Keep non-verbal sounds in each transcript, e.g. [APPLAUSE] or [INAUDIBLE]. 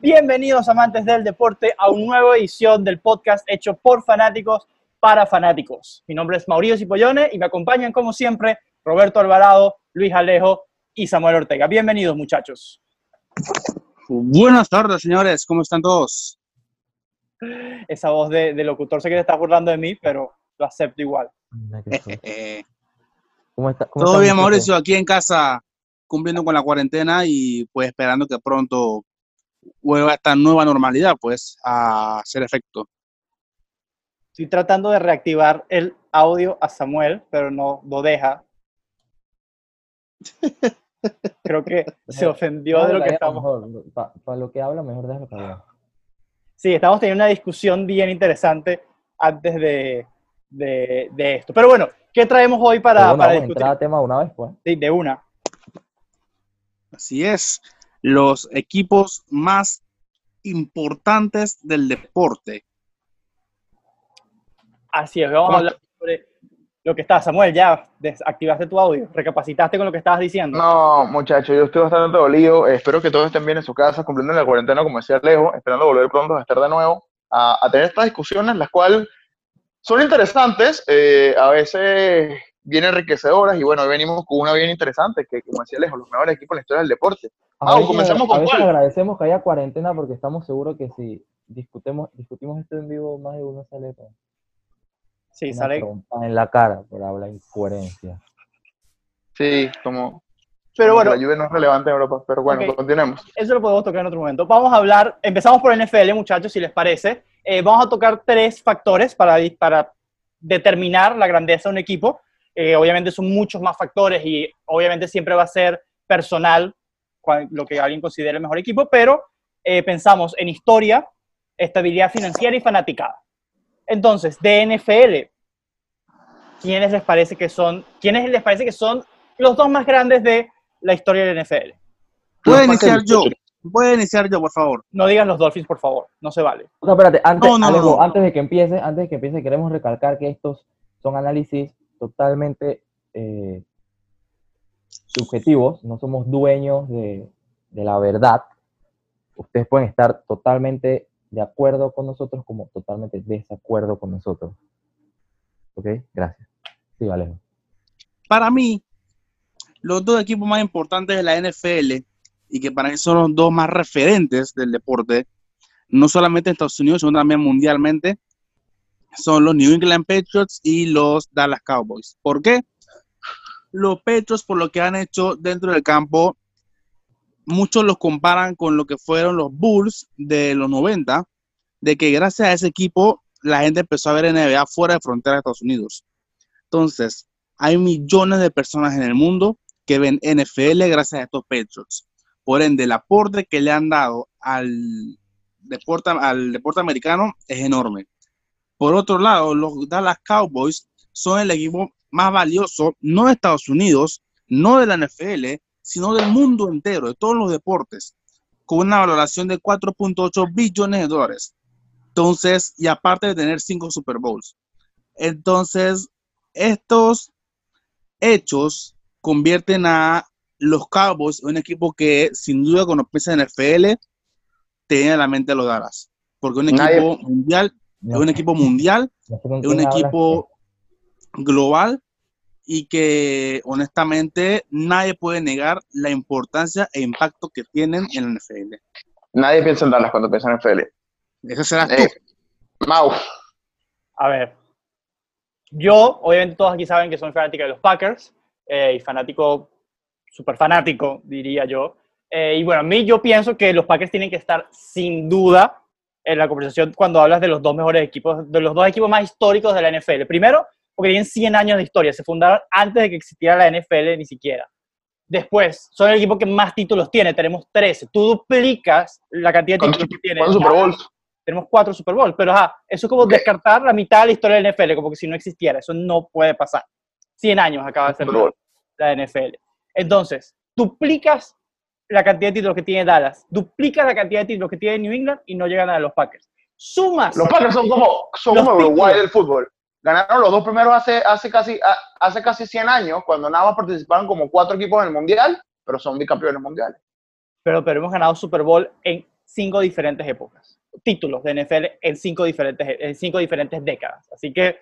Bienvenidos amantes del deporte a una nueva edición del podcast hecho por fanáticos para fanáticos. Mi nombre es Mauricio Cipollone y me acompañan como siempre Roberto Alvarado, Luis Alejo y Samuel Ortega. Bienvenidos muchachos. Buenas tardes señores, ¿cómo están todos? Esa voz de, locutor sé que te estás burlando de mí, pero lo acepto igual. [LAUGHS] ¿Cómo está, Todo bien Mauricio, aquí en casa cumpliendo con la cuarentena y pues esperando que pronto vuelva esta nueva normalidad, pues, a hacer efecto. Estoy tratando de reactivar el audio a Samuel, pero no lo deja. [LAUGHS] Creo que se ofendió de lo que estamos. Para lo que habla, mejor déjalo para Sí, estamos teniendo una discusión bien interesante antes de, de, esto. Pero bueno, ¿qué traemos hoy para, para discutir? tema una vez, pues. Sí, de una. Así es los equipos más importantes del deporte. Así es, vamos a hablar sobre lo que está. Samuel, ya desactivaste tu audio, recapacitaste con lo que estabas diciendo. No, muchachos, yo estoy bastante dolido. espero que todos estén bien en su casa, cumpliendo la cuarentena, como decía Alejo, esperando volver pronto a estar de nuevo a, tener estas discusiones, las cuales son interesantes, eh, a veces bien enriquecedoras, y bueno, hoy venimos con una bien interesante, que como decía Alejo, los mejores equipos en la historia del deporte. Ah, comenzamos con cuál. agradecemos que haya cuarentena porque estamos seguros que si discutemos, discutimos esto en vivo, más de uno sale sí, sale en la cara por hablar incoherencia. Sí, como pero bueno, la lluvia no es relevante en Europa, pero bueno, continuemos. Eso lo podemos tocar en otro momento. Vamos a hablar, empezamos por NFL, muchachos, si les parece. Eh, vamos a tocar tres factores para, para determinar la grandeza de un equipo. Eh, obviamente son muchos más factores y obviamente siempre va a ser personal lo que alguien considere el mejor equipo, pero eh, pensamos en historia, estabilidad financiera y fanaticada. Entonces, de NFL, ¿quiénes les parece que son, quiénes les parece que son los dos más grandes de la historia del NFL? Puedo iniciar yo. Puedo iniciar yo, por favor. No digas los Dolphins, por favor. No se vale. No, espérate. Antes, antes de que empiece, antes de que empiece, queremos recalcar que estos son análisis totalmente eh, subjetivos, no somos dueños de, la verdad. Ustedes pueden estar totalmente de acuerdo con nosotros como totalmente desacuerdo con nosotros. ¿Ok? Gracias. Sí, vale. Para mí, los dos equipos más importantes de la NFL y que para mí son los dos más referentes del deporte, no solamente en Estados Unidos, sino también mundialmente, son los New England Patriots y los Dallas Cowboys. ¿Por qué? los Petros por lo que han hecho dentro del campo, muchos los comparan con lo que fueron los Bulls de los 90, de que gracias a ese equipo la gente empezó a ver NBA fuera de frontera de Estados Unidos. Entonces, hay millones de personas en el mundo que ven NFL gracias a estos Patriots. Por ende, el aporte que le han dado al deporte, al deporte americano es enorme. Por otro lado, los Dallas Cowboys son el equipo más valioso, no de Estados Unidos, no de la NFL, sino del mundo entero, de todos los deportes, con una valoración de 4.8 billones de dólares. Entonces, y aparte de tener cinco Super Bowls. Entonces, estos hechos convierten a los Cowboys en un equipo que, sin duda, cuando piensa en NFL, tiene la mente los Dallas. Porque un equipo mundial, es un equipo mundial, es un equipo global y que honestamente nadie puede negar la importancia e impacto que tienen en la NFL. Nadie piensa en Dallas cuando piensa en NFL. Eso será eh, Mau. A ver, yo, obviamente todos aquí saben que soy fanático de los Packers eh, y fanático, súper fanático, diría yo. Eh, y bueno, a mí yo pienso que los Packers tienen que estar sin duda en la conversación cuando hablas de los dos mejores equipos, de los dos equipos más históricos de la NFL. Primero, porque tienen 100 años de historia, se fundaron antes de que existiera la NFL ni siquiera. Después, son el equipo que más títulos tiene, tenemos 13. Tú duplicas la cantidad de títulos que tiene. ¿Cuántos Super Bowls? Tenemos cuatro Super Bowls, pero ajá, eso es como descartar la mitad de la historia de la NFL, como que si no existiera, eso no puede pasar. 100 años acaba de ser la NFL. Entonces, duplicas la cantidad de títulos que tiene Dallas, duplicas la cantidad de títulos que tiene New England y no llegan a los Packers. Sumas. Los Packers son como, son como Uruguay del fútbol Ganaron los dos primeros hace, hace, casi, hace casi 100 años, cuando nada más participaron como cuatro equipos en el Mundial, pero son bicampeones mundiales. Pero, pero hemos ganado Super Bowl en cinco diferentes épocas. Títulos de NFL en cinco diferentes, en cinco diferentes décadas. Así que,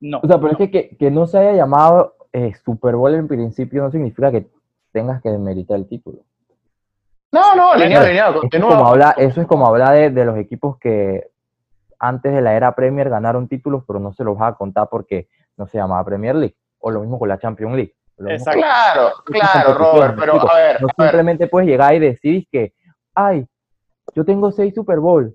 no. O sea, pero es que, que, que no se haya llamado eh, Super Bowl en principio no significa que tengas que demeritar el título. No, no, alineado, Eso- alineado, Eso es continúa. como hablar, eso es como hablar de, de los equipos que antes de la era Premier ganaron títulos, pero no se los vas a contar porque no se llamaba Premier League. O lo mismo con la Champions League. Exacto. Claro, claro, Robert, ¿me pero a ver, No a ver, simplemente puedes llegar y decir que, ay, yo tengo seis Super Bowl.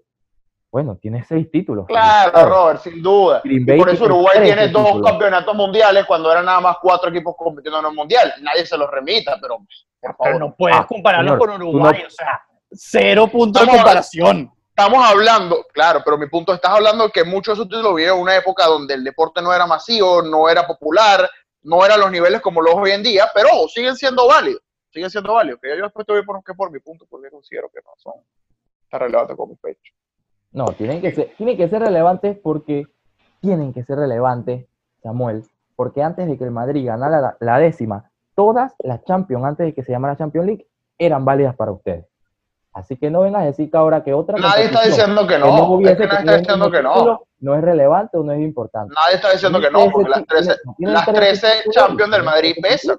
Bueno, tienes seis títulos. claro, Claro. Robert, sin duda. Green Y Bay por eso tiene Uruguay 13 tiene dos títulos. campeonatos mundiales cuando eran nada más cuatro equipos compitiendo en el mundial. Nadie se los remita, pero por Pero favor. no puedes Ah, compararlo señor, con Uruguay. no- O sea, cero punto de comparación. Estamos hablando, claro, pero mi punto, estás hablando que muchos de esos títulos vivieron una época donde el deporte no era masivo, no era popular, no eran los niveles como los hoy en día, pero siguen siendo válidos, siguen siendo válidos. Que yo después te voy por, que por mi punto, porque considero que no son tan relevantes como mi pecho. No, tienen que ser, tienen que ser relevantes porque tienen que ser relevantes, Samuel, porque antes de que el Madrid ganara la, la décima, todas las Champions, antes de que se llamara Champions League, eran válidas para ustedes. Así que no vengas a decir que ahora que otra Nadie está diciendo que que no no, es que nadie está diciendo que no. no es relevante o no es importante. Nadie está diciendo que no, porque las 13 13, tienen las 13 13 títulos, Champions del Madrid 13 pesan.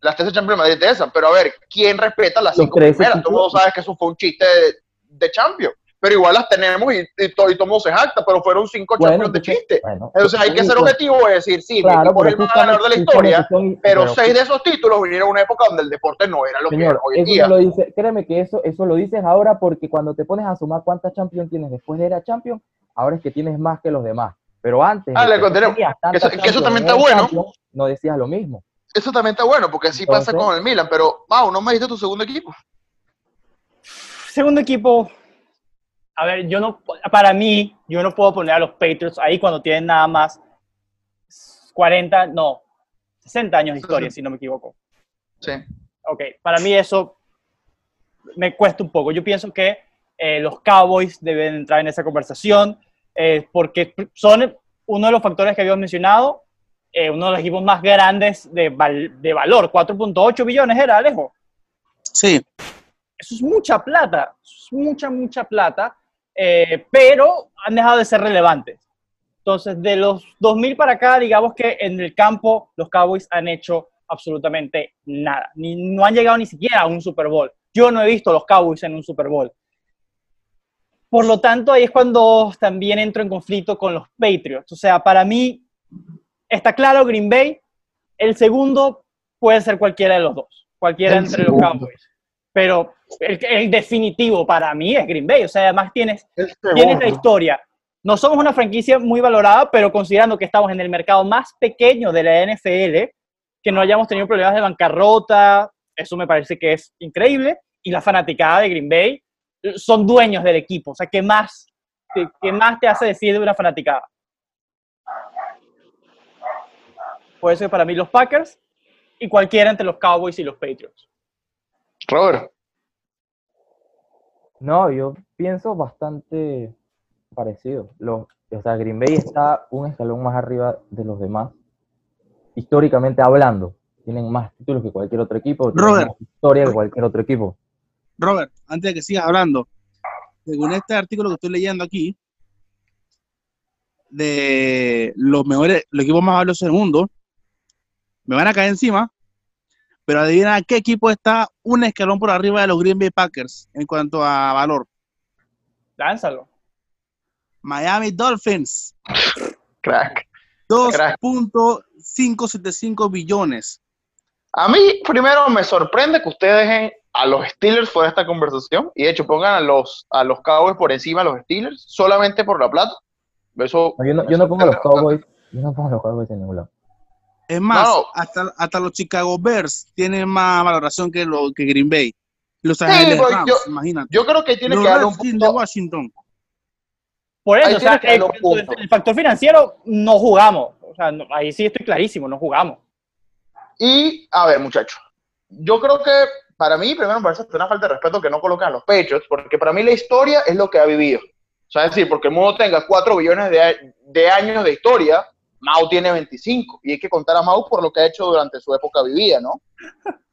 Las 13 Champions del Madrid pesan. Pero a ver, ¿quién respeta las Los 5 13 primeras? Todo el mundo títulos. sabe que eso fue un chiste de, de Champions. Pero igual las tenemos y, y, todo, y todo mundo se jacta, pero fueron 5 Bueno, Champions de chiste. bueno, Entonces hay que ser eso- objetivo y decir, sí, Claro, pero el más ganador de la historia, son- pero seis de esos títulos vinieron en una época donde el deporte no era lo que Señor, es hoy en día. no lo dice, créeme que eso, eso lo dices ahora porque cuando te pones a sumar cuántas Champions tienes después de era Champions, ahora es que tienes más que los demás. Pero antes, que continuemos. tenías tantas Que eso- que también está bueno. Champions, no decías lo mismo. Eso también está bueno, porque así pasa con el Milan. Pero, Mau, no me dijiste tu segundo equipo. Segundo equipo. A ver, yo no, para mí, yo no puedo poner a los Patriots ahí cuando tienen nada más 40, no, 60 años de historia, si no me equivoco. Sí. Ok, para mí eso me cuesta un poco. Yo pienso que eh, los Cowboys deben entrar en esa conversación eh, porque son uno de los factores que habíamos mencionado, eh, uno de los equipos más grandes de, val- de valor, 4.8 billones era, Alejo. Sí, Eso es mucha plata, es mucha, mucha plata, eh, pero han dejado de ser relevantes. Entonces, de los 2000 para acá, digamos que en el campo los Cowboys han hecho absolutamente nada. Ni, no han llegado ni siquiera a un Super Bowl. Yo no he visto los Cowboys en un Super Bowl. Por lo tanto, ahí es cuando también entro en conflicto con los Patriots. O sea, para mí está claro Green Bay. El segundo puede ser cualquiera de los dos, cualquiera El entre los segundo. Cowboys. Pero el, el definitivo para mí es Green Bay. O sea, además tienes El tienes la historia. No somos una franquicia muy valorada, pero considerando que estamos en el mercado más pequeño de la NFL, que no hayamos tenido problemas de bancarrota, eso me parece que es increíble. Y la fanaticada de Green Bay eh, son dueños del equipo. O sea, ¿qué más, qué, qué más te hace decir de una fanaticada? Por eso que para mí los Packers y cualquiera entre los Cowboys y los Patriots. Robert. No, yo pienso bastante parecido. Los, o sea, Green Bay está un escalón más arriba de los demás. Históricamente hablando, tienen más títulos que cualquier otro equipo, tienen Robert. más historia que cualquier otro equipo. Robert, antes de que sigas hablando, según este artículo que estoy leyendo aquí, de los mejores, los equipos más valiosos del mundo, me van a caer encima, pero adivina qué equipo está un escalón por arriba de los Green Bay Packers en cuanto a valor. Lánzalo. Miami Dolphins, Crack. 2.575 billones. A mí, primero, me sorprende que ustedes dejen a los Steelers fuera de esta conversación y, de hecho, pongan a los, a los Cowboys por encima de los Steelers solamente por la plata. Eso, No, yo, no, yo no pongo a los. Cowboys, yo no pongo a los Cowboys en ningún lado. Es más, No. hasta, hasta los Chicago Bears tienen más valoración que, lo, que Green Bay. Los Sí, Ángeles pues, Rams, yo- imagínate. Yo creo que tiene los que darle un de punto. Washington. Por eso, o sea, el, factor financiero no jugamos. O sea, no- ahí sí estoy clarísimo, no jugamos. Y, a ver, muchachos, yo creo que para mí, primero, me parece una falta de respeto que no colocan a los Patriots, porque para mí la historia es lo que ha vivido. O sea, es decir, porque el mundo tenga 4 billones de, de años de historia, Mao tiene 25. Y hay que contar a Mao por lo que ha hecho durante su época vivida, ¿no?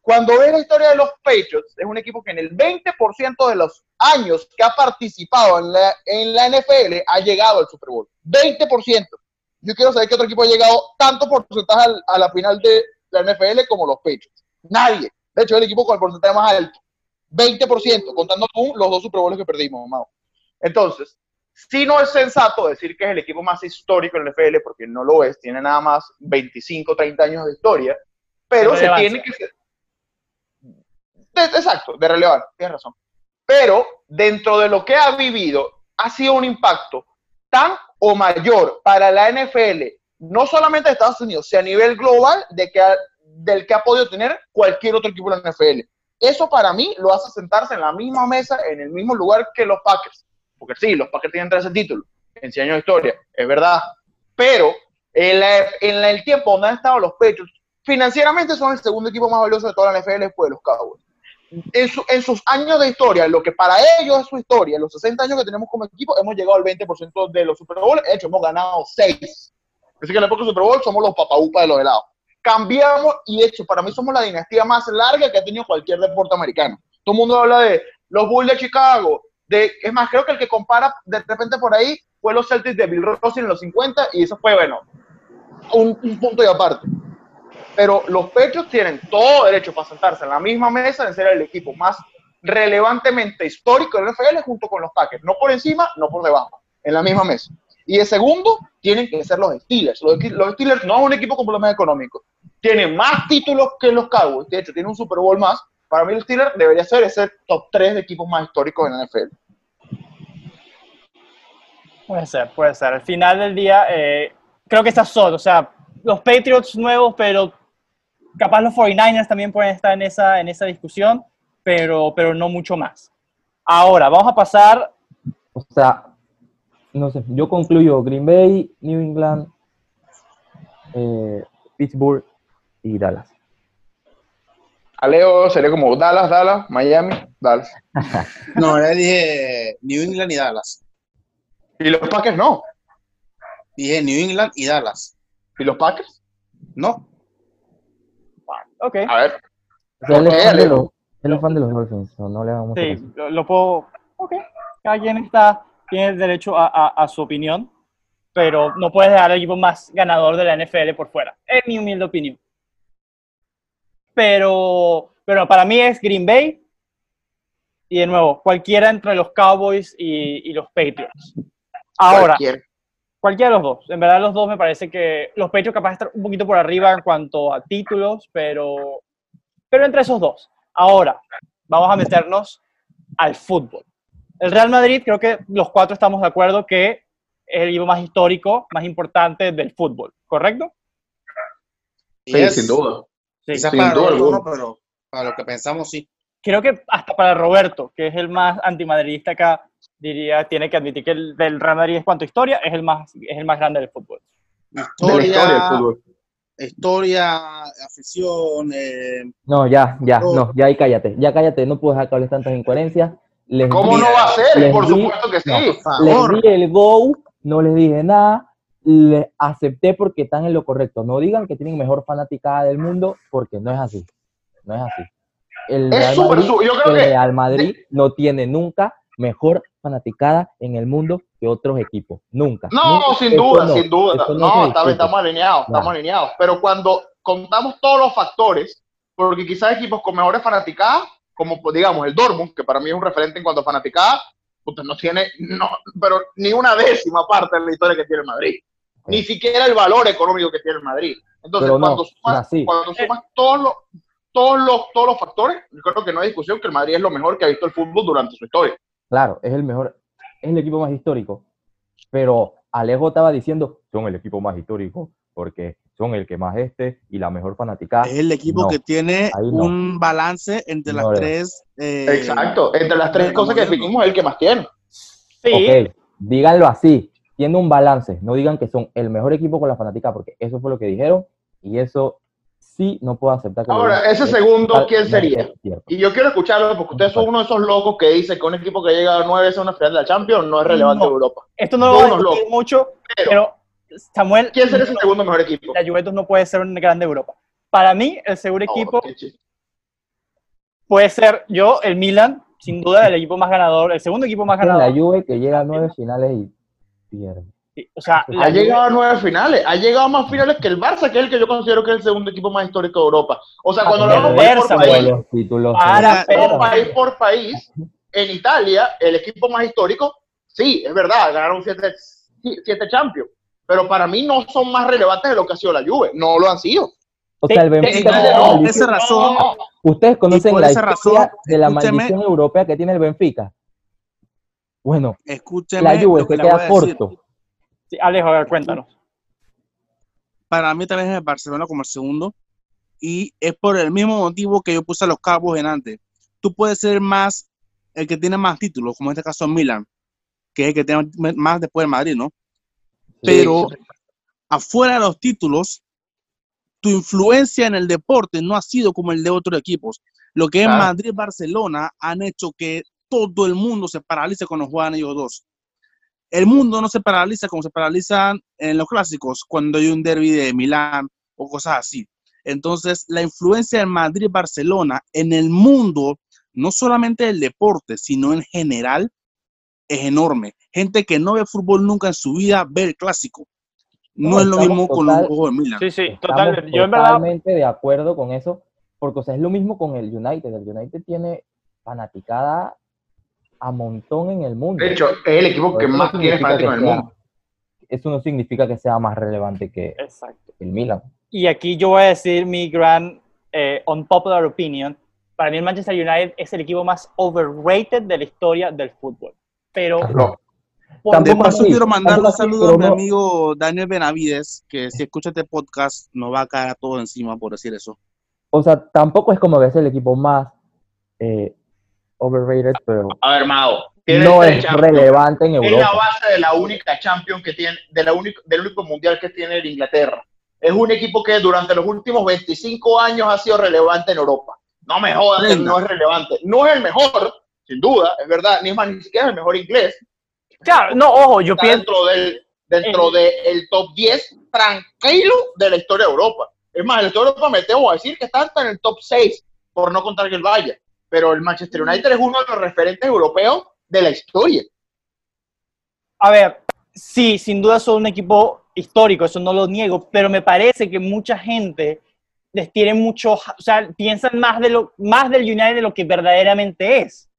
Cuando ves la historia de los Patriots, es un equipo que en el 20% de los años que ha participado en la, en la NFL ha llegado al Super Bowl. 20%. Yo quiero saber qué otro equipo ha llegado tanto porcentaje a la final de la NFL como los Patriots. Nadie. De hecho, es el equipo con el porcentaje más alto. 20%, contando tú los dos Super Bowls que perdimos, Mao. Entonces, sí no es sensato decir que es el equipo más histórico en la NFL, porque no lo es, tiene nada más 25, 30 años de historia, pero se tiene que ser... de- exacto, de relevancia, tienes razón. Pero dentro de lo que ha vivido, ha sido un impacto tan o mayor para la NFL, no solamente de Estados Unidos, sino a nivel global, de que ha- del que ha podido tener cualquier otro equipo de la NFL. Eso para mí lo hace sentarse en la misma mesa, en el mismo lugar que los Packers. Porque sí, los Packers tienen 13 títulos en 100 años de historia, es verdad. Pero en, la- en la- el tiempo donde han estado los Patriots, financieramente son el segundo equipo más valioso de toda la NFL después de los Cowboys. En, su- en sus años de historia, lo que para ellos es su historia, los 60 años que tenemos como equipo, hemos llegado al 20% de los Super Bowl, de hecho hemos ganado 6. Así que en la época del Super Bowl somos los papaupas de los helados. Cambiamos y de hecho para mí somos la dinastía más larga que ha tenido cualquier deporte americano. Todo el mundo habla de los Bulls de Chicago, de, es más, creo que el que compara de repente por ahí fue los Celtics de Bill Russell en los 50 y eso fue, bueno, un, un punto y aparte. Pero los Pechos tienen todo derecho para sentarse en la misma mesa de ser el equipo más relevantemente histórico de la NFL junto con los Packers. No por encima, no por debajo, en la misma mesa. Y de segundo, tienen que ser los Steelers. Los, los Steelers no es un equipo con problemas económicos. Tienen más títulos que los Cowboys. De hecho, tiene un Super Bowl más. Para mí, el Steelers debería ser ese top 3 de equipos más históricos en la NFL. Puede ser, puede ser. Al final del día, eh, creo que estas son, o sea, los Patriots nuevos, pero capaz los 49ers también pueden estar en esa, en esa discusión, pero, pero no mucho más. Ahora, vamos a pasar, O sea, no sé, yo concluyo Green Bay, New England, eh, Pittsburgh y Dallas. A Leo sería como Dallas, Dallas, Miami, Dallas. [LAUGHS] No, ya dije New England y Dallas. Y los Packers no. Dije New England y Dallas. ¿Y los Packers? No. ok, A ver. O sea, él, es fan de los, él es fan de los Dolphins, no, no le mucho sí, lo, lo puedo, ok, cada quien está, tiene el derecho a, a- a su opinión, pero no puedes dejar al equipo más ganador de la NFL por fuera, en mi humilde opinión. Pero, pero para mí es Green Bay y de nuevo, cualquiera entre los Cowboys y, y los Patriots. Ahora, Cualquier. cualquiera de los dos. En verdad, los dos me parece que los Patriots capaz de estar un poquito por arriba en cuanto a títulos, pero, pero entre esos dos. Ahora, vamos a meternos al fútbol. El Real Madrid, creo que los cuatro estamos de acuerdo que es el equipo más histórico, más importante del fútbol, ¿correcto? Sí, Yes. sin duda. Sí. Quizás sin para duda pero para lo que pensamos sí. Creo que hasta para Roberto, que es el más antimadridista acá, diría, tiene que admitir que el del Real Madrid en cuanto a historia es el más, es el más grande del fútbol. De la Historia, historia del fútbol. historia, afición, eh, No, ya, ya, No. no, ya ahí cállate, ya cállate, no que hables tantas incoherencias. Les ¿Cómo di- no va a ser? les Por di- supuesto que sí. no. Les di el go, no les dije nada, les acepté porque están en lo correcto. No digan que tienen mejor fanaticada del mundo, porque no es así. No es así. El Es Real súper Madrid, su- yo creo el que- Real Madrid no tiene nunca mejor fanaticada en el mundo que otros equipos. Nunca. No, Nunca. sin duda, no, sin duda. No, estamos alineados, estamos alineados. Pero cuando contamos todos los factores, porque quizás equipos con mejores fanaticadas, como pues, digamos el Dortmund, que para mí es un referente en cuanto a fanaticada, puta, no tiene, no, pero ni una décima parte de la historia que tiene el Madrid. Ni siquiera el valor económico que tiene el Madrid. Entonces, no, cuando sumas, cuando sumas todos los todos los, todos los factores, yo creo que no hay discusión que el Madrid es lo mejor que ha visto el fútbol durante su historia. Claro, es el mejor, es el equipo más histórico. Pero Alejo estaba diciendo, son el equipo más histórico, porque son el que más este y la mejor fanaticada. Es el equipo No, que tiene no. un balance entre las tres. eh, Exacto. Entre las tres cosas que definimos, es el que más tiene. Sí, Ok, díganlo así, tiene un balance, no digan que son el mejor equipo con la fanática, porque eso fue lo que dijeron y eso sí no puedo aceptar que Ahora, ese Es segundo, ¿quién sería? Y yo quiero escucharlo porque ustedes son uno de esos locos que dicen que un equipo que ha llegado nueve veces a una final de la Champions no es relevante No. en Europa. Esto no lo voy a discutir locos. mucho, Pero, pero Samuel, ¿quién sería ese segundo mejor equipo? la Juventus no puede ser un grande Europa. Para mí, el segundo Oh, equipo puede ser yo, el Milan, sin duda el equipo más ganador, el segundo equipo más Es la ganador. Juve que llega a nueve finales y pierde. O sea, Ha llegado a nueve finales, ha llegado a más finales que el Barça, que es el que yo considero que es el segundo equipo más histórico de Europa. O sea, cuando lo vamos país por país, los títulos Para, se- pero- país por país, en Italia, el equipo más histórico, sí, es verdad, ganaron siete, siete Champions, pero para mí no son más relevantes de lo que ha sido la Juve, no lo han sido. O sea, el Te- Benfica la no, maldición- esa razón, No, Ustedes conocen la historia razón, de la maldición europea que tiene el Benfica. Bueno, escúcheme la Juve se queda decir. corto. Sí, Alejo, a ver, cuéntanos. Para mí también es el Barcelona como el segundo. Y es por el mismo motivo que yo puse a los cabos en antes. Tú puedes ser más el que tiene más títulos, como en este caso Milan, que es el que tiene más después del Madrid, ¿no? Pero afuera de los títulos, tu influencia en el deporte no ha sido como el de otros equipos. Lo que es Claro. Madrid y Barcelona han hecho que todo el mundo se paralice cuando juegan ellos dos. El mundo no se paraliza como se paralizan en los clásicos cuando hay un derby de Milán o cosas así. Entonces, la influencia del Madrid y Barcelona en el mundo, no solamente del deporte, sino en general, es enorme. Gente que no ve fútbol nunca en su vida ve el clásico. No, No, es lo mismo con los juegos de Milan. Sí, sí, Estamos total. Yo en verdad, totalmente de acuerdo con eso, porque o sea, es lo mismo con el United. El United tiene fanaticada a montón en el mundo. De hecho, es el equipo que Eso no más tiene significa fanáticos que en el sea- mundo. Eso no significa que sea más relevante que exacto. el Milan. Y aquí yo voy a decir mi gran eh, unpopular opinion. Para mí el Manchester United es el equipo más overrated de la historia del fútbol. Pero No. De paso, quiero mandar tampoco un así, saludo pero a mi no- amigo Daniel Benavides, que si escucha este podcast nos va a caer a todos encima por decir eso. O sea, tampoco es como que es el equipo más eh, overrated, pero A ver, Mao, tiene no es Champions. relevante en Es la Europa. base de la única Champions que tiene, de la única, del único mundial que tiene el Inglaterra. Es un equipo que durante los últimos 25 años ha sido relevante en Europa. No me jodas no es relevante. No es el mejor, sin duda, es verdad, ni es más, ni siquiera es el mejor inglés. Claro, no, ojo, yo Está pienso, dentro del, dentro del top 10 tranquilo de la historia de Europa. Es más, en la historia de Europa me tengo a decir que está hasta en el top 6, por no contar que el vaya. Pero el Manchester United es uno de los referentes europeos de la historia. a ver, sí, sin duda son un equipo histórico, eso no lo niego, pero me parece que mucha gente les tiene mucho, o sea, piensan más, de lo, más del United de lo que verdaderamente es.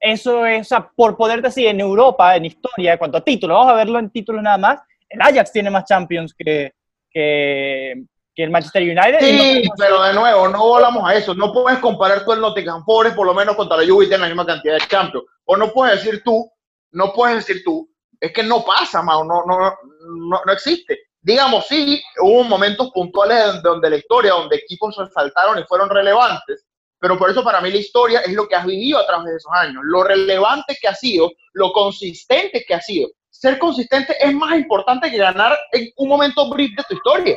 Eso es, o sea, por poderte decir, en Europa, en historia, en cuanto a títulos, vamos a verlo en títulos nada más, el Ajax tiene más Champions que, que, que el Manchester United. no Sí, podemos- pero de nuevo, no volamos a eso. No puedes comparar tú el Nottingham Forest, por lo menos contra la Juve, y tiene la misma cantidad de Champions. O no puedes decir tú, no puedes decir tú, es que no pasa, Mao, no, no, no, no existe. Digamos, sí, hubo momentos puntuales donde, donde la historia, donde equipos saltaron y fueron relevantes, pero por eso para mí la historia es lo que has vivido a través de esos años, lo relevante que ha sido, lo consistente que ha sido. Ser consistente es más importante que ganar en un momento brief de tu historia.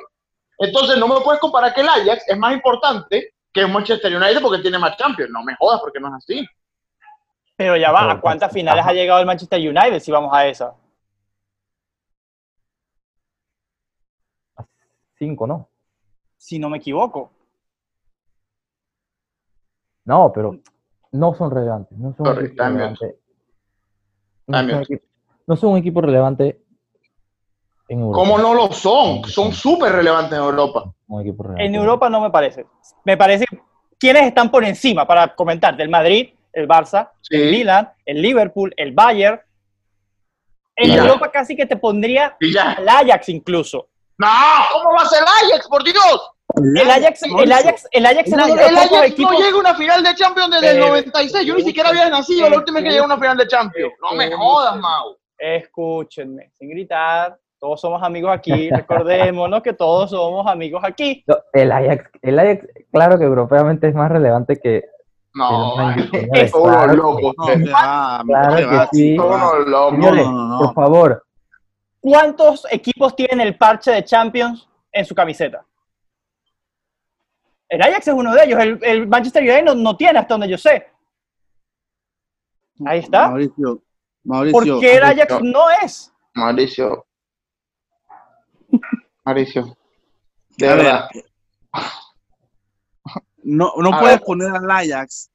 Entonces no me puedes comparar que el Ajax es más importante que el Manchester United porque tiene más Champions. No me jodas porque no es así. Pero ya va, ¿a cuántas pues, finales ajá. ha llegado el Manchester United si vamos a esa? Cinco, ¿no? Si no me equivoco. No, pero no son relevantes. No son, un equipo relevante. Equipo- no son un equipo relevante en Europa. ¿Cómo no lo son? Son súper relevantes en Europa. En Europa no me parece. Me parece quiénes están por encima para comentar del Madrid, el Barça, Sí. el Milan, el Liverpool, el Bayern. En Ya. Europa casi que te pondría al Ajax incluso. No, ¿cómo va a ser el Ajax, por Dios? El Ajax, el Ajax, el Ajax El, los el Ajax no llega a una final de Champions desde el Pero- 96. Yo ni siquiera había nacido la última vez que llegué a una final de Champions. No me jodas, Mau. Escúchenme, sin gritar. Todos somos amigos aquí. Recordémonos que todos somos amigos aquí. No, el Ajax, el Ajax, claro que europeamente es más relevante que No, es claro. No, que Claro que sí. Señores, por favor, ¿Cuántos equipos tienen el parche de Champions en su camiseta? El Ajax es uno de ellos. El, el Manchester United no, no tiene, hasta donde yo sé. Ahí está. Mauricio, Mauricio. ¿Por qué el Ajax no es? Mauricio. Mauricio. De A ver, verdad. no, no A puedes ver. poner al Ajax.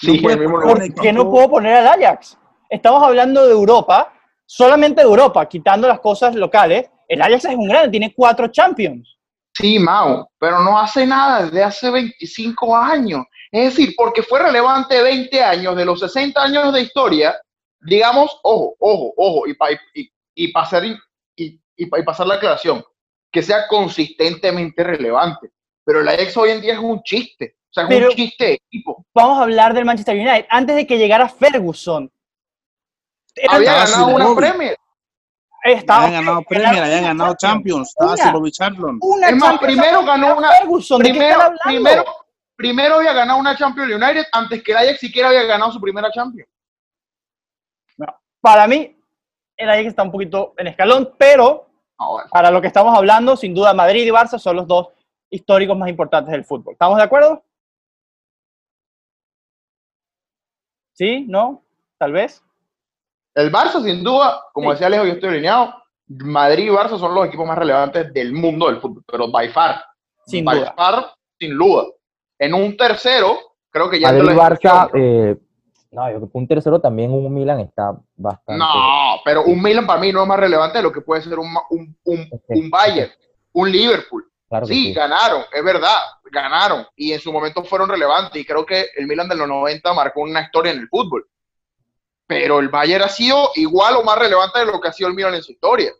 Sí, no puedes ¿Por qué no puedo poner al Ajax? Estamos hablando de Europa, solamente de Europa, quitando las cosas locales. El Ajax es un grande, tiene cuatro Champions. Sí, Mau, pero no hace nada desde hace 25 años. Es decir, porque fue relevante 20 años de los 60 años de historia, digamos, ojo, ojo, ojo, y para y, y pasar, y, y, y pa- y pasar la aclaración, que sea consistentemente relevante. Pero el Ajax hoy en día es un chiste, o sea, es Pero- un chiste de equipo. Vamos a hablar del Manchester United. Antes de que llegara Ferguson, Había ganado una Bobby. Premier. estaba- Habían ganado Premier, habían ganado Champions. Estaba Charlton. Una Es más, primero ganó una- Ferguson, ¿de qué Primero, primero, primero había ganado una Champions United antes que el Ajax siquiera había ganado su primera Champions. Para mí, el Ajax está un poquito en escalón, pero para lo que estamos hablando, sin duda Madrid y Barça son los dos históricos más importantes del fútbol. ¿Estamos de acuerdo? ¿Sí? ¿No? ¿Tal vez? El Barça, sin duda, como Sí. decía Alejo, yo estoy alineado. Madrid y Barça son los equipos más relevantes del mundo del fútbol, pero by far. Sin by duda. far, sin duda. En un tercero, creo que ya Madrid la Barça, eh, no, yo creo que un tercero también, un Milan está bastante. No, pero un Milan para mí no es más relevante de lo que puede ser un, un, un, un Bayern, un Liverpool. Claro Sí, sí. ganaron, es verdad, ganaron. Y en su momento fueron relevantes. Y creo que el Milan de los 90 marcó una historia en el fútbol. Pero el Bayern ha sido igual o más relevante de lo que ha sido el Milan en su historia.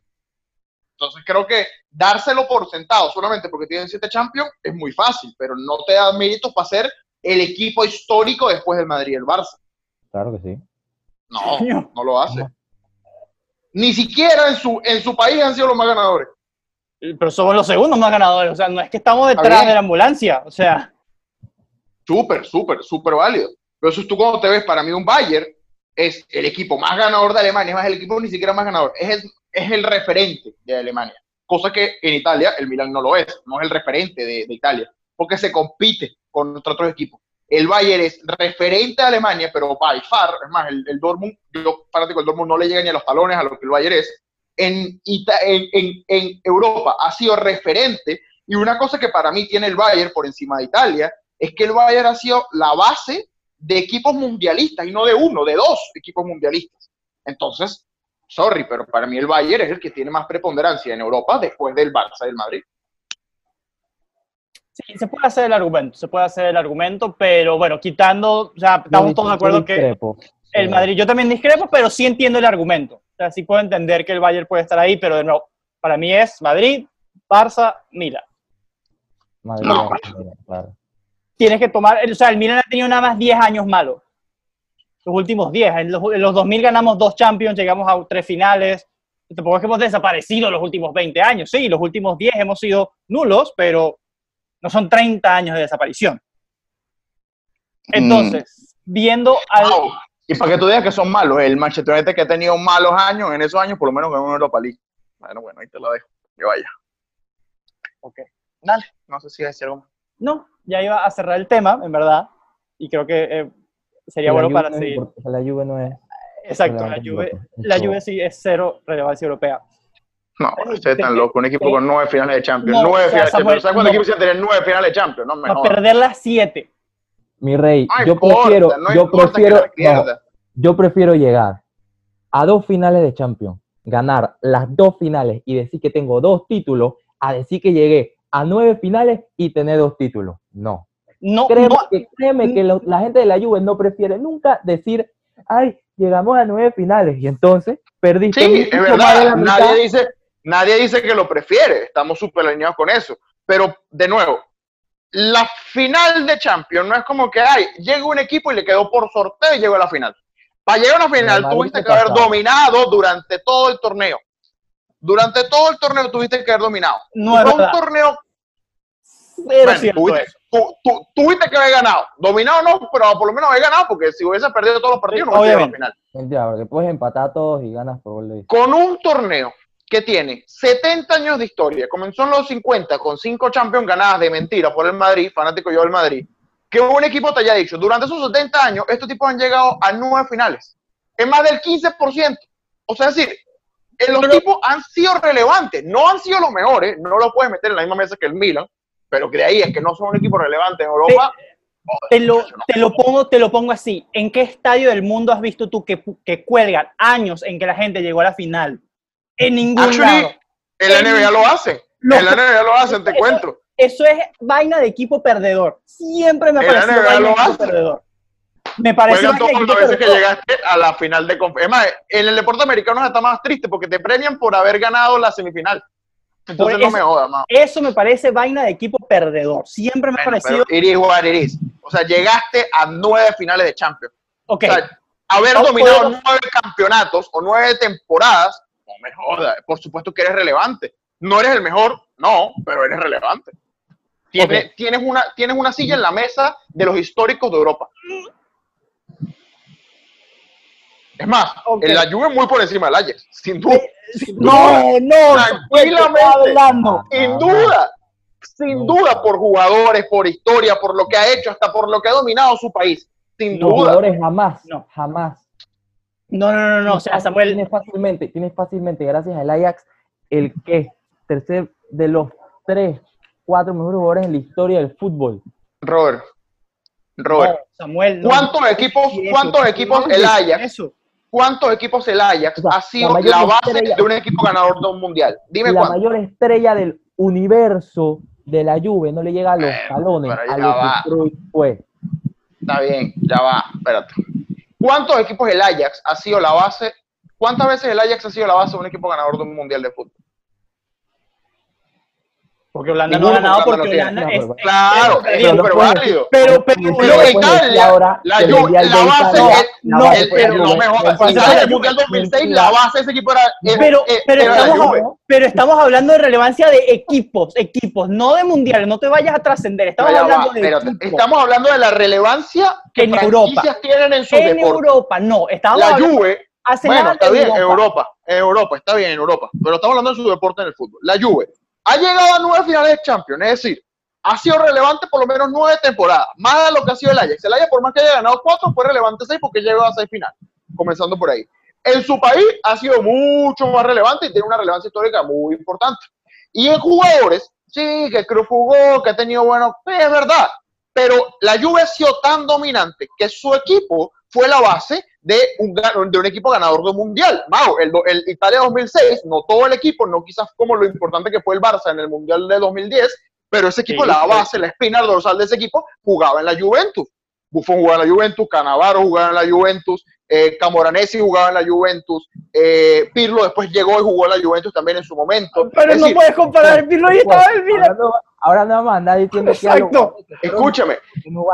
Entonces creo que dárselo por sentado solamente porque tienen siete Champions es muy fácil, pero no te da méritos para ser el equipo histórico después del Madrid y el Barça. Claro que sí. No, no lo hace. Ni siquiera en su, en su país han sido los más ganadores. Pero somos los segundos más ganadores. O sea, no es que estamos detrás de la ambulancia. O sea, Súper, súper, súper válido. Pero eso es tú cuando te ves, para mí un Bayern es el equipo más ganador de Alemania, es más el equipo ni siquiera más ganador, es el, es el referente de Alemania. Cosa que en Italia el Milan no lo es, no es el referente de, de Italia, porque se compite contra otros equipos. El Bayern es referente de Alemania, pero by far, es más, el, el Dortmund, yo fanático del Dortmund no le llega ni a los talones a lo que el Bayern es. En, en, Europa ha sido referente y una cosa que para mí tiene el Bayern por encima de Italia es que el Bayern ha sido la base de equipos mundialistas y no de uno, de dos equipos mundialistas. Entonces, sorry, pero para mí el Bayern es el que tiene más preponderancia en Europa después del Barça del Madrid. Sí, se puede hacer el argumento. Se puede hacer el argumento, pero bueno, quitando. O sea, estamos todos de acuerdo que el Madrid. Yo también discrepo, pero sí entiendo el argumento. O sea, sí puedo entender que el Bayern puede estar ahí, pero de nuevo, para mí es Madrid, Barça, Milan. Madrid, No. Barça, claro. tienes que tomar, o sea, el Milan ha tenido nada más 10 años malos. Los últimos 10. En los, en los 2000 ganamos dos Champions, llegamos a tres finales. Tampoco es que hemos desaparecido los últimos 20 años. Sí, los últimos 10 hemos sido nulos, pero no son 30 años de desaparición. Entonces, viendo al... Wow. Y para que tú digas que son malos, el Manchester United que ha tenido malos años, en esos años por lo menos ganó una Europa League. Bueno, bueno, ahí te la dejo. Que vaya. Ok. Dale, no sé si hay algo más. No, ya iba a cerrar el tema, en verdad. Y creo que eh, sería La bueno para no es seguir. La Juve no es. Exacto, la Juve, la Juve sí es cero relevancia europea. No, Ay, ustedes están te- locos. Un equipo con nueve finales de Champions. No, nueve o sea, finales de Champions. ¿Sabes cuántos no. equipos tener nueve finales de Champions? No, Para mejor. perder las 7. Mi rey, No yo importa, prefiero, no yo prefiero, yo prefiero llegar a dos finales de Champions, ganar las dos finales y decir que tengo dos títulos, a decir que llegué a nueve finales y tener dos títulos. No. No, Créeme, no, que, créeme que lo- la gente de la Juve no prefiere nunca decir, ay, llegamos a nueve finales y entonces perdiste Sí, es verdad. Nadie dice, nadie dice que lo prefiere. Estamos súper alineados con eso. Pero, de nuevo, la final de Champions no es como que, ay, llega un equipo y le quedó por sorteo y llegó a la final. Para llegar a una final tuviste que haber dominado durante todo el torneo. Durante todo el torneo tuviste que haber dominado. No fue un verdad. torneo, pero bueno, cierto tuviste, es. tu- tu- tuviste que haber ganado. Dominado no, pero por lo menos haber ganado, porque si hubiese perdido todos los partidos, Sí, no hubiese llegado a la final. Mentira, porque puedes empatar a todos y ganas por gol de con un torneo que tiene 70 años de historia, comenzó en los 50 con 5 Champions ganadas de mentira por el Madrid, fanático yo del Madrid, que un equipo te haya dicho, durante esos 70 años, estos tipos han llegado a 9 finales. Es más del 15%. O sea, es decir, eh, los tipos han sido relevantes, no han sido los mejores, no lo puedes meter en la misma mesa que el Milan, pero que de ahí es que no son un equipo relevante en Europa. Te lo, te lo, pongo, te lo pongo así. ¿En qué estadio del mundo has visto tú que, que cuelgan años en que la gente llegó a la final? En ningún Actually, lado. En la NBA lo hacen. No. En la NBA lo hacen, te Eso- cuento. Eso es vaina de equipo perdedor. Siempre me NBA vaina lo de equipo perdedor. Me parece las veces que llegaste a la final de. Es más, en el deporte americano está más triste porque te premian por haber ganado la semifinal. Entonces Por no me jodas, más. Eso me parece vaina de equipo perdedor. Siempre me ha parecido. Iris what it is. O sea, llegaste a nueve finales de Champions. ok, O sea, haber dominado puedo- nueve campeonatos o nueve temporadas, me jodas. Por supuesto que eres relevante. No eres el mejor, no, pero eres relevante. Tienes, una, tienes una silla en la mesa de los históricos de Europa. Es más, Ok. en la Juve muy por encima del Ajax, sin duda. sin duda. no, no, Tranquilamente. hablando. Sin duda, sin No. duda por jugadores, por historia, por lo que ha hecho, hasta por lo que ha dominado su país. Sin duda. jugadores jamás, No. jamás. No, no, no, no. O sea, Samuel, Tienes fácilmente, tienes fácilmente, gracias al Ajax, el que tercer de los tres, cuatro mejores jugadores en la historia del fútbol. Robert, Robert, no, Samuel. no. ¿cuántos equipos, Eso, cuántos equipos el Ajax, Eso. cuántos equipos el Ajax O sea, ha sido la base estrella- de un equipo ganador de un mundial? Dime la mayor estrella del universo de la Juve no le llega a los Bueno, talones a ya lo que va. Cruyff fue. Está bien, ya va, espérate. ¿Cuántos equipos el Ajax ha sido la base? ¿Cuántas veces el Ajax ha sido la base de un equipo ganador de un mundial de fútbol? Porque Holanda Ninguno, no ha ganado porque Holanda no es. es- Claro, es- es Pero no súper válido. Pero, pero, Pero no, no Italia, ahora la, la base, el- la no, el- la no Juve. me jodas, Mentira. cuando sale el Mundial 2006, la base de ese equipo era, Pero, era- pero, era estamos, pero estamos hablando de relevancia de equipos, equipos, no de mundiales. No te vayas a trascender. Estamos va, hablando de equipos. Estamos hablando de la relevancia que En Europa. tienen en sus en. Europa, no. Estamos La hablando Juve, hace bueno, está bien, en Europa, en Europa, está bien, en Europa, pero estamos hablando de su deporte en el fútbol. La Juve ha llegado a nueve finales de Champions, es decir, ha sido relevante por lo menos nueve temporadas, más de lo que ha sido el Ajax. El Ajax, por más que haya ganado cuatro, fue relevante seis porque llegó a seis finales, comenzando por ahí. En su país ha sido mucho más relevante y tiene una relevancia histórica muy importante. Y en jugadores, sí, que Cruz jugó, que ha tenido buenos, es verdad, pero la Juve ha sido tan dominante que su equipo fue la base de un, gan- de un equipo ganador de un mundial. Mau, el, el Italia 2006, no todo el equipo, no quizás como lo importante que fue el Barça en el mundial de 2010, pero ese equipo, Sí, la sí. base, la espina dorsal de ese equipo, jugaba en la Juventus. Buffon jugaba en la Juventus, Canavaro jugaba en la Juventus, eh, Camoranesi jugaba en la Juventus, eh, Pirlo después llegó y jugó en la Juventus también en su momento. Pero Es no decir, puedes comparar el Pirlo y estaba el Milan. Ahora no, vamos a andar diciendo que Exacto. escúchame.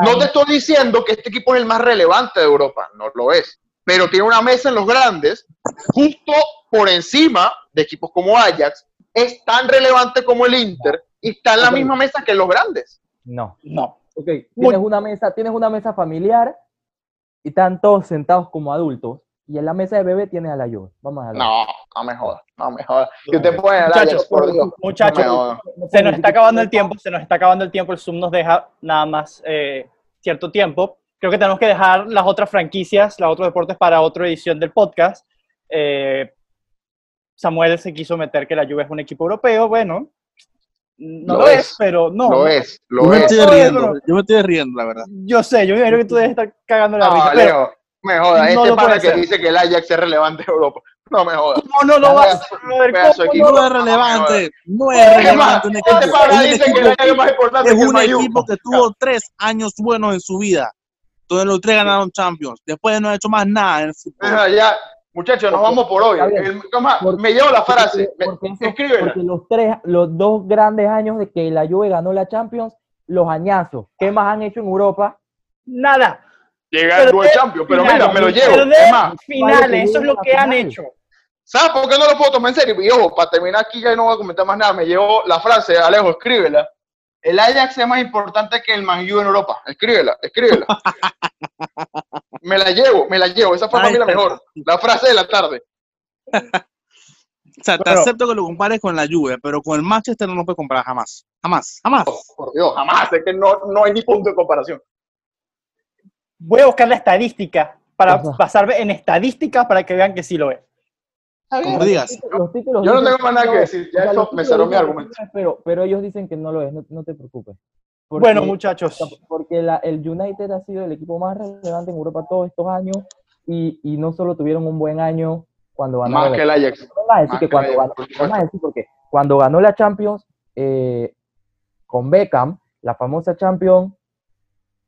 No te estoy diciendo que este equipo es el más relevante de Europa, no lo es, pero tiene una mesa en los grandes, justo por encima de equipos como Ajax, es tan relevante como el Inter y está en la Ok. misma mesa que los grandes. No. No. Ok, Muy- tienes una mesa, tienes una mesa familiar y están todos sentados como adultos. Y en la mesa de bebé tienes a la Juve. Vamos a hablar. No, no me jodas, no me jodas. Que usted puede Muchachos, Ajax, por Dios. Muchachos, No se nos está acabando el tiempo, se nos está acabando el tiempo, el Zoom nos deja nada más eh, cierto tiempo. Creo que tenemos que dejar las otras franquicias, los otros deportes para otra edición del podcast. Eh, Samuel se quiso meter que la Juve es un equipo europeo, bueno, no lo, Lo es, es, pero no. Lo no. es, Yo lo me es. estoy No, riendo, no, no. yo me estoy riendo, la verdad. Yo sé, yo me imagino que tú debes estar cagando la No, risa, pero me jodas. no Este lo pana que ser. dice que el Ajax es relevante en Europa. No me jodas. ¿cómo no lo va a hacer, ¿Cómo no No es relevante, no es ¿Qué ¿Qué más? relevante un equipo. Este pana dice que el Ajax es más importante es que el un equipo que tuvo tres años buenos en su vida. Entonces los tres ganaron Champions. Después no ha hecho más nada en el fútbol. Ya, muchachos, nos vamos por hoy. me llevo la frase. Porque, me- porque eso- escríbela. porque los tres, los dos grandes años de que la Juve ganó la Champions, los añazos. ¿Qué más han hecho en Europa? Nada. Llegar Perder Champions, pero finales, mira, me lo llevo. Es más, finales, eso es lo que han hecho. ¿sabes por qué no lo puedo tomar en serio? Y ojo, para terminar aquí ya no voy a comentar más nada. Me llevo la frase, Alejo, escríbela. El Ajax es más importante que el Man U en Europa. Escríbela, escríbela. [LAUGHS] me la llevo, me la llevo. Esa fue para mí la mejor. La frase de la tarde. [LAUGHS] sea, te acepto que lo compares con la Juve, pero con el Manchester no lo puedes comparar jamás. Jamás, jamás. Por Dios, jamás. Es que no, no hay ni punto de comparación. Voy a buscar la estadística para basarme en estadísticas para que vean que sí lo es. Como digas. Los títulos Yo no tengo más nada que decir. O Ya sea, eso me cerró mi argumento. Pero, pero ellos dicen que no lo es, no, no te preocupes. Porque- Bueno, muchachos. Porque la- el United ha sido el equipo más relevante en Europa todos estos años y, y no solo tuvieron un buen año cuando ganaron Más la que el Ajax. Más que que cuando Ajax, ganó, por supuesto. vamos a decir porque cuando ganó la Champions eh, con Beckham, la famosa Champions,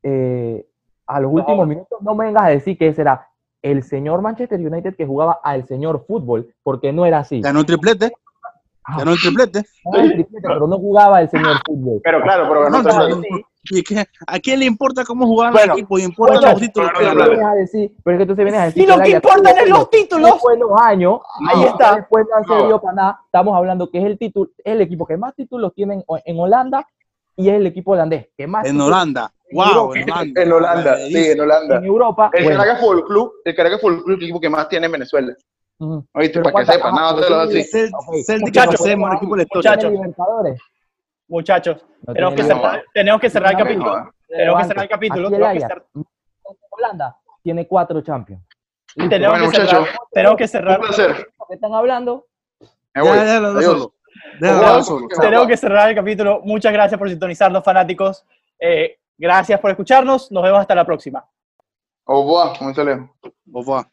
eh, a los No. últimos minutos no me vengas a decir que ese era el señor Manchester United que jugaba al señor fútbol, porque no era así. Ganó el triplete, Ah, ganó el triplete. jugaba el triplete, pero no jugaba el señor fútbol. Pero claro, pero ganó No. ¿A quién le importa cómo jugaban Bueno, los equipos? Importan muchachos, los títulos que pero Pero decir, es que tú se vienes a decir Y lo el que importan es los títulos. buenos años, Ahí está. después no han servido para nada. Estamos hablando que es el título, es el equipo que más títulos tiene en, en Holanda y es el equipo holandés que más En títulos Holanda. En Wow, Europa. en Holanda. En Holanda, sí, en Holanda. en Europa. El bueno, Caracas Fútbol Club, el Caracas Fútbol Club, el equipo que más tiene en Venezuela. ujú. Oíste, Pero para que ajá, nada te lo tiene- así. Celtic Muchachos, es el mejor equipo de la historia. ¿Tiene Muchachos. Tenemos que, cerrar, tenemos que cerrar el capítulo. Tenemos que cerrar el capítulo. Holanda tiene cuatro champions. Tenemos Bueno, que cerrar. muchachos. Tenemos que cerrar. ¿Qué están hablando? Me voy. Adiós. Tenemos que cerrar el capítulo. Muchas gracias por sintonizarnos, fanáticos. Eh, Gracias por escucharnos. Nos vemos hasta la próxima. Au revoir, muy lejos. Au revoir.